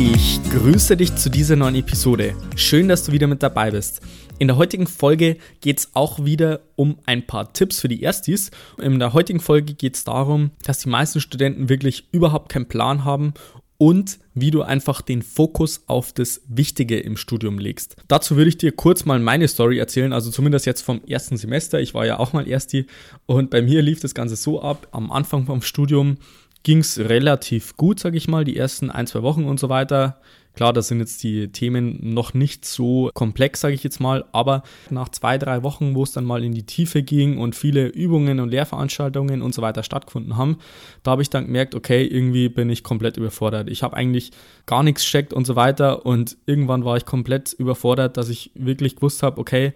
Ich grüße dich zu dieser neuen Episode. Schön, dass du wieder mit dabei bist. In der heutigen Folge geht es auch wieder um ein paar Tipps für die Erstis. In der heutigen Folge geht es darum, dass die meisten Studenten wirklich überhaupt keinen Plan haben und wie du einfach den Fokus auf das Wichtige im Studium legst. Dazu würde ich dir kurz mal meine Story erzählen, also zumindest jetzt vom ersten Semester. Ich war ja auch mal Ersti und bei mir lief das Ganze so ab. Am Anfang vom Studium ging es relativ gut, sage ich mal, die ersten ein, zwei Wochen und so weiter. Klar, da sind jetzt die Themen noch nicht so komplex, sage ich jetzt mal, aber nach zwei, drei Wochen, wo es dann mal in die Tiefe ging und viele Übungen und Lehrveranstaltungen und so weiter stattgefunden haben, da habe ich dann gemerkt, okay, irgendwie bin ich komplett überfordert. Ich habe eigentlich gar nichts checkt und so weiter und irgendwann war ich komplett überfordert, dass ich wirklich gewusst habe, okay,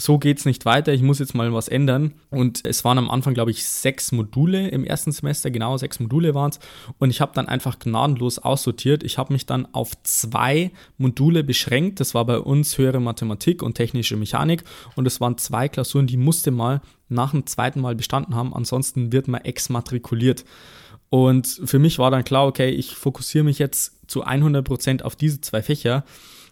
so geht es nicht weiter, ich muss jetzt mal was ändern. Und es waren am Anfang, glaube ich, sechs Module im ersten Semester, genau sechs Module waren es. Und ich habe dann einfach gnadenlos aussortiert. Ich habe mich dann auf zwei Module beschränkt. Das war bei uns höhere Mathematik und technische Mechanik. Und es waren zwei Klausuren, die musste mal nach dem zweiten Mal bestanden haben. Ansonsten wird man exmatrikuliert. Und für mich war dann klar, okay, ich fokussiere mich jetzt zu 100 Prozent auf diese zwei Fächer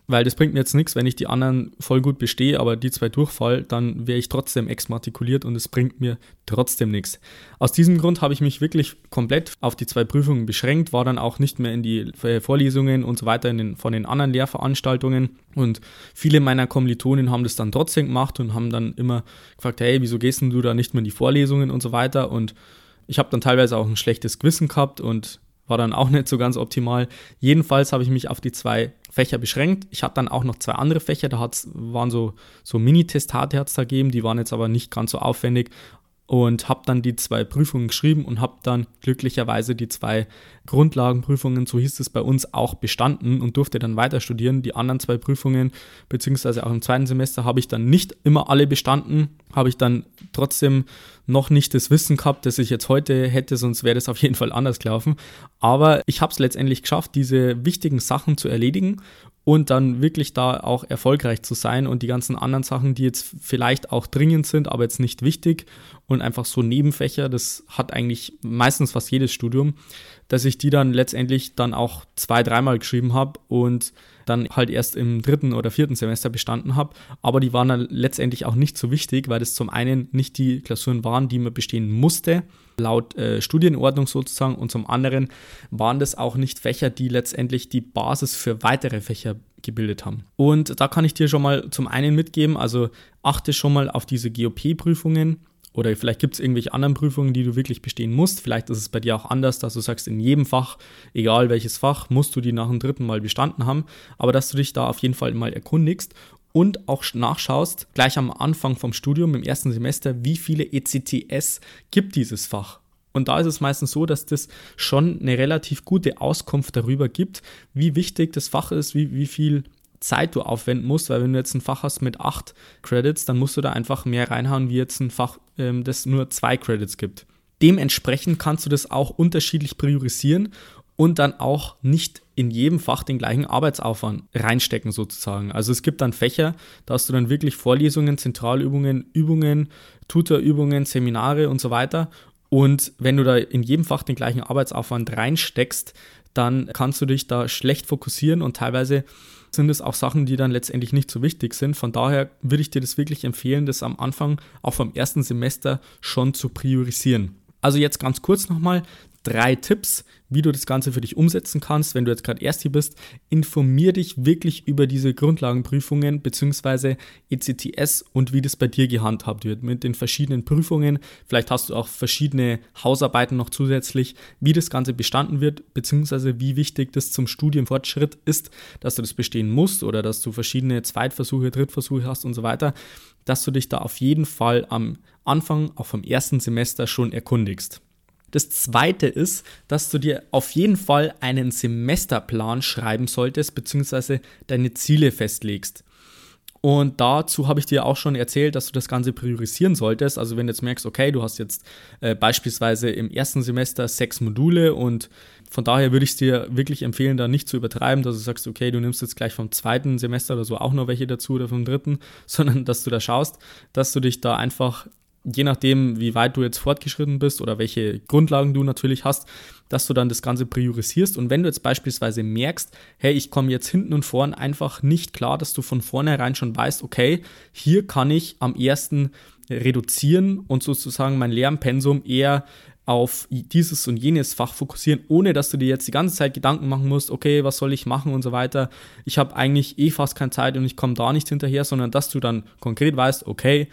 weil das bringt mir jetzt nichts, wenn ich die anderen voll gut bestehe, aber die zwei durchfall, dann wäre ich trotzdem exmatrikuliert und es bringt mir trotzdem nichts. Aus diesem Grund habe ich mich wirklich komplett auf die zwei Prüfungen beschränkt, war dann auch nicht mehr in die Vorlesungen und so weiter den, von den anderen Lehrveranstaltungen und viele meiner Kommilitonen haben das dann trotzdem gemacht und haben dann immer gefragt, hey, wieso gehst du da nicht mehr in die Vorlesungen und so weiter und ich habe dann teilweise auch ein schlechtes Gewissen gehabt und war dann auch nicht so ganz optimal. Jedenfalls habe ich mich auf die zwei Fächer beschränkt. Ich hatte dann auch noch zwei andere Fächer, da waren so, so Mini-Testate hat's da gegeben, die waren jetzt aber nicht ganz so aufwendig und habe dann die zwei Prüfungen geschrieben und habe dann glücklicherweise die zwei Grundlagenprüfungen, so hieß es bei uns, auch bestanden und durfte dann weiter studieren. Die anderen zwei Prüfungen, beziehungsweise auch im zweiten Semester, habe ich dann nicht immer alle bestanden, habe ich dann trotzdem noch nicht das Wissen gehabt, das ich jetzt heute hätte, sonst wäre das auf jeden Fall anders gelaufen. Aber ich habe es letztendlich geschafft, diese wichtigen Sachen zu erledigen und dann wirklich da auch erfolgreich zu sein und die ganzen anderen Sachen, die jetzt vielleicht auch dringend sind, aber jetzt nicht wichtig und einfach so Nebenfächer, das hat eigentlich meistens fast jedes Studium, dass ich die dann letztendlich dann auch zwei, dreimal geschrieben habe und dann halt erst im dritten oder vierten Semester bestanden habe. Aber die waren dann letztendlich auch nicht so wichtig, weil das zum einen nicht die Klausuren waren, die man bestehen musste, laut äh, Studienordnung sozusagen, und zum anderen waren das auch nicht Fächer, die letztendlich die Basis für weitere Fächer gebildet haben. Und da kann ich dir schon mal zum einen mitgeben, also achte schon mal auf diese GOP-Prüfungen oder vielleicht gibt es irgendwelche anderen Prüfungen, die du wirklich bestehen musst. Vielleicht ist es bei dir auch anders, dass du sagst, in jedem Fach, egal welches Fach, musst du die nach dem dritten Mal bestanden haben. Aber dass du dich da auf jeden Fall mal erkundigst und auch nachschaust, gleich am Anfang vom Studium, im ersten Semester, wie viele ECTS gibt dieses Fach. Und da ist es meistens so, dass das schon eine relativ gute Auskunft darüber gibt, wie wichtig das Fach ist, wie, wie viel Zeit du aufwenden musst, weil wenn du jetzt ein Fach hast mit acht Credits, dann musst du da einfach mehr reinhauen, wie jetzt ein Fach, ähm, das nur zwei Credits gibt. Dementsprechend kannst du das auch unterschiedlich priorisieren und dann auch nicht in jedem Fach den gleichen Arbeitsaufwand reinstecken sozusagen. Also es gibt dann Fächer, da hast du dann wirklich Vorlesungen, Zentralübungen, Übungen, Tutorübungen, Seminare und so weiter. Und wenn du da in jedem Fach den gleichen Arbeitsaufwand reinsteckst, dann kannst du dich da schlecht fokussieren und teilweise sind es auch Sachen, die dann letztendlich nicht so wichtig sind. Von daher würde ich dir das wirklich empfehlen, das am Anfang, auch vom ersten Semester, schon zu priorisieren. Also jetzt ganz kurz nochmal drei Tipps, wie du das Ganze für dich umsetzen kannst, wenn du jetzt gerade erst hier bist. Informier dich wirklich über diese Grundlagenprüfungen bzw. ECTS und wie das bei dir gehandhabt wird mit den verschiedenen Prüfungen. Vielleicht hast du auch verschiedene Hausarbeiten noch zusätzlich, wie das Ganze bestanden wird bzw. wie wichtig das zum Studienfortschritt ist, dass du das bestehen musst oder dass du verschiedene Zweitversuche, Drittversuche hast und so weiter, dass du dich da auf jeden Fall am Anfang, auch vom ersten Semester schon erkundigst. Das zweite ist, dass du dir auf jeden Fall einen Semesterplan schreiben solltest, beziehungsweise deine Ziele festlegst. Und dazu habe ich dir auch schon erzählt, dass du das Ganze priorisieren solltest. Also wenn du jetzt merkst, okay, du hast jetzt äh, beispielsweise im ersten Semester sechs Module und von daher würde ich es dir wirklich empfehlen, da nicht zu übertreiben, dass du sagst, okay, du nimmst jetzt gleich vom zweiten Semester oder so auch noch welche dazu oder vom dritten, sondern dass du da schaust, dass du dich da einfach je nachdem, wie weit du jetzt fortgeschritten bist oder welche Grundlagen du natürlich hast, dass du dann das Ganze priorisierst. Und wenn du jetzt beispielsweise merkst, hey, ich komme jetzt hinten und vorn einfach nicht klar, dass du von vornherein schon weißt, okay, hier kann ich am ersten reduzieren und sozusagen mein Lernpensum eher auf dieses und jenes Fach fokussieren, ohne dass du dir jetzt die ganze Zeit Gedanken machen musst, okay, was soll ich machen und so weiter. Ich habe eigentlich eh fast keine Zeit und ich komme da nicht hinterher, sondern dass du dann konkret weißt, okay,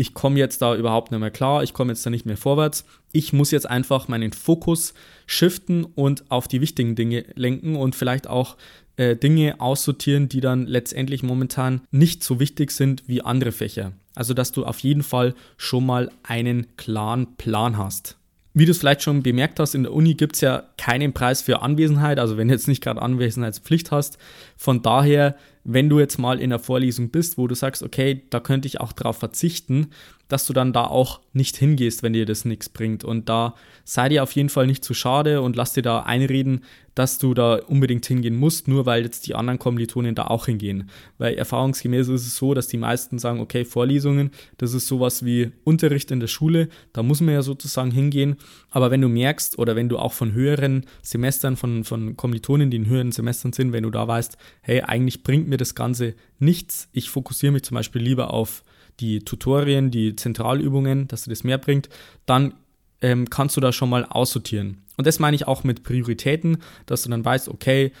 ich komme jetzt da überhaupt nicht mehr klar, ich komme jetzt da nicht mehr vorwärts. Ich muss jetzt einfach meinen Fokus shiften und auf die wichtigen Dinge lenken und vielleicht auch äh, Dinge aussortieren, die dann letztendlich momentan nicht so wichtig sind wie andere Fächer. Also dass du auf jeden Fall schon mal einen klaren Plan hast. Wie du es vielleicht schon bemerkt hast, in der Uni gibt es ja keinen Preis für Anwesenheit, also wenn du jetzt nicht gerade Anwesenheitspflicht hast. Von daher wenn du jetzt mal in der Vorlesung bist, wo du sagst, okay, da könnte ich auch drauf verzichten, dass du dann da auch nicht hingehst, wenn dir das nichts bringt. Und da sei dir auf jeden Fall nicht zu schade und lass dir da einreden, dass du da unbedingt hingehen musst, nur weil jetzt die anderen Kommilitonen da auch hingehen. Weil erfahrungsgemäß ist es so, dass die meisten sagen, okay, Vorlesungen, das ist sowas wie Unterricht in der Schule, da muss man ja sozusagen hingehen. Aber wenn du merkst oder wenn du auch von höheren Semestern, von, von Kommilitonen, die in höheren Semestern sind, wenn du da weißt, hey, eigentlich bringt mir das Ganze nichts, ich fokussiere mich zum Beispiel lieber auf die Tutorien, die Zentralübungen, dass dir das mehr bringt, dann ähm, kannst du da schon mal aussortieren. Und das meine ich auch mit Prioritäten, dass du dann weißt, okay,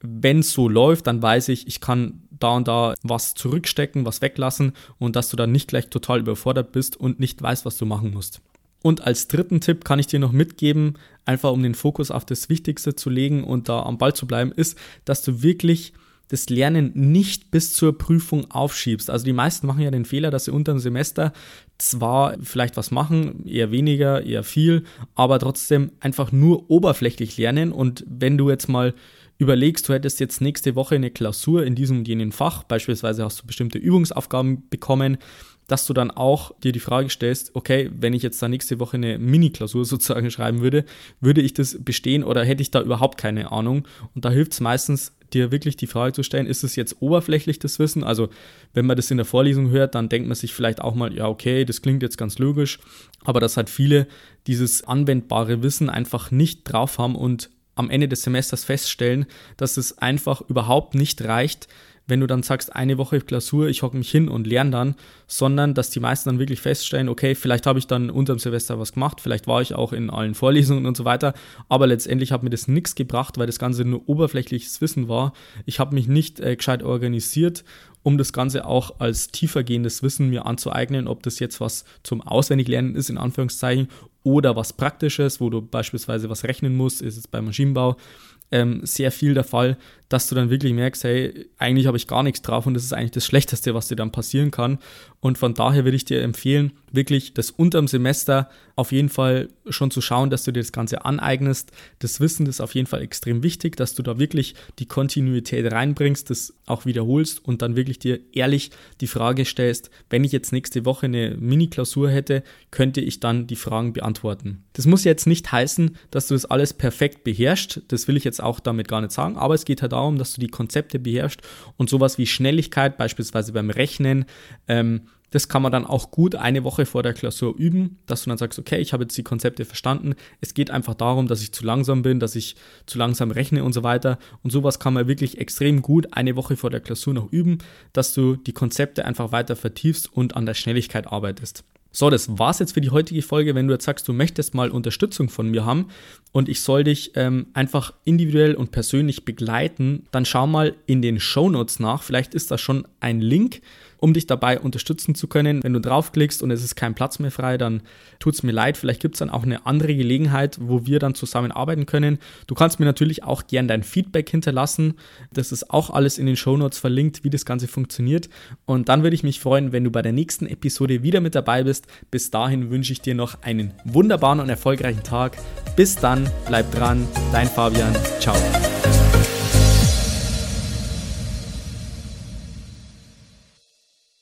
wenn es so läuft, dann weiß ich, ich kann da und da was zurückstecken, was weglassen und dass du dann nicht gleich total überfordert bist und nicht weißt, was du machen musst. Und als dritten Tipp kann ich dir noch mitgeben, einfach um den Fokus auf das Wichtigste zu legen und da am Ball zu bleiben, ist, dass du wirklich das Lernen nicht bis zur Prüfung aufschiebst. Also die meisten machen ja den Fehler, dass sie unter dem Semester zwar vielleicht was machen, eher weniger, eher viel, aber trotzdem einfach nur oberflächlich lernen. Und wenn du jetzt mal überlegst, du hättest jetzt nächste Woche eine Klausur in diesem und jenem Fach, beispielsweise hast du bestimmte Übungsaufgaben bekommen, dass du dann auch dir die Frage stellst, okay, wenn ich jetzt da nächste Woche eine Mini-Klausur sozusagen schreiben würde, würde ich das bestehen oder hätte ich da überhaupt keine Ahnung? Und da hilft es meistens, dir wirklich die Frage zu stellen, ist es jetzt oberflächlich das Wissen? Also wenn man das in der Vorlesung hört, dann denkt man sich vielleicht auch mal, ja, okay, das klingt jetzt ganz logisch, aber dass halt viele dieses anwendbare Wissen einfach nicht drauf haben und am Ende des Semesters feststellen, dass es einfach überhaupt nicht reicht, wenn du dann sagst, eine Woche Klausur, ich hocke mich hin und lerne dann, sondern dass die meisten dann wirklich feststellen, okay, vielleicht habe ich dann unter dem Silvester was gemacht, vielleicht war ich auch in allen Vorlesungen und so weiter, aber letztendlich hat mir das nichts gebracht, weil das Ganze nur oberflächliches Wissen war. Ich habe mich nicht äh, gescheit organisiert um das Ganze auch als tiefergehendes Wissen mir anzueignen, ob das jetzt was zum Auswendiglernen ist, in Anführungszeichen, oder was Praktisches, wo du beispielsweise was rechnen musst, ist es beim Maschinenbau ähm, sehr viel der Fall, dass du dann wirklich merkst, hey, eigentlich habe ich gar nichts drauf und das ist eigentlich das Schlechteste, was dir dann passieren kann. Und von daher würde ich dir empfehlen, wirklich das unterm Semester auf jeden Fall schon zu schauen, dass du dir das Ganze aneignest. Das Wissen ist auf jeden Fall extrem wichtig, dass du da wirklich die Kontinuität reinbringst, das auch wiederholst und dann wirklich dir ehrlich die Frage stellst, wenn ich jetzt nächste Woche eine Mini-Klausur hätte, könnte ich dann die Fragen beantworten. Das muss jetzt nicht heißen, dass du das alles perfekt beherrschst. Das will ich jetzt auch damit gar nicht sagen, aber es geht halt darum, dass du die Konzepte beherrschst und sowas wie Schnelligkeit, beispielsweise beim Rechnen, ähm, das kann man dann auch gut eine Woche vor der Klausur üben, dass du dann sagst, okay, ich habe jetzt die Konzepte verstanden. Es geht einfach darum, dass ich zu langsam bin, dass ich zu langsam rechne und so weiter. Und sowas kann man wirklich extrem gut eine Woche vor der Klausur noch üben, dass du die Konzepte einfach weiter vertiefst und an der Schnelligkeit arbeitest. So, das war's jetzt für die heutige Folge. Wenn du jetzt sagst, du möchtest mal Unterstützung von mir haben und ich soll dich ähm, einfach individuell und persönlich begleiten, dann schau mal in den Show Notes nach. Vielleicht ist da schon ein Link um dich dabei unterstützen zu können. Wenn du draufklickst und es ist kein Platz mehr frei, dann tut es mir leid. Vielleicht gibt es dann auch eine andere Gelegenheit, wo wir dann zusammenarbeiten können. Du kannst mir natürlich auch gern dein Feedback hinterlassen. Das ist auch alles in den Show Notes verlinkt, wie das Ganze funktioniert. Und dann würde ich mich freuen, wenn du bei der nächsten Episode wieder mit dabei bist. Bis dahin wünsche ich dir noch einen wunderbaren und erfolgreichen Tag. Bis dann, bleib dran, dein Fabian. Ciao.